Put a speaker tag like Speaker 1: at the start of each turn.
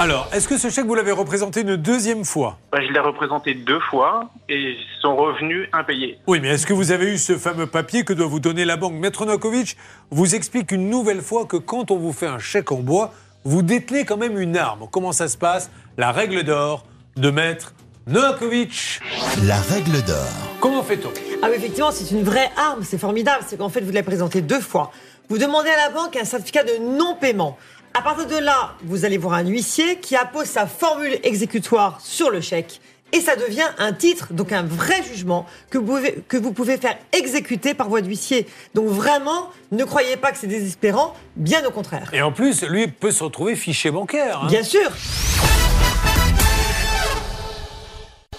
Speaker 1: Alors, est-ce que ce chèque, vous l'avez représenté une deuxième fois?
Speaker 2: Bah, je l'ai représenté deux fois et son revenu impayé.
Speaker 1: Oui, mais est-ce que vous avez eu ce fameux papier que doit vous donner la banque Maître Novakovic? Vous explique une nouvelle fois que quand on vous fait un chèque en bois, vous détenez quand même une arme. Comment ça se passe? La règle d'or de Maître Novakovic.
Speaker 3: La règle d'or.
Speaker 1: Comment fait-on?
Speaker 4: Ah oui, effectivement, c'est une vraie arme, c'est formidable. C'est qu'en fait, vous l'avez présenté deux fois. Vous demandez à la banque un certificat de non-paiement. À partir de là, vous allez voir un huissier qui appose sa formule exécutoire sur le chèque. Et ça devient un titre, donc un vrai jugement que vous pouvez, que vous pouvez faire exécuter par voie d'huissier. Donc vraiment, ne croyez pas que c'est désespérant, bien au contraire.
Speaker 1: Et en plus, lui peut se retrouver fiché bancaire. hein.
Speaker 4: Bien sûr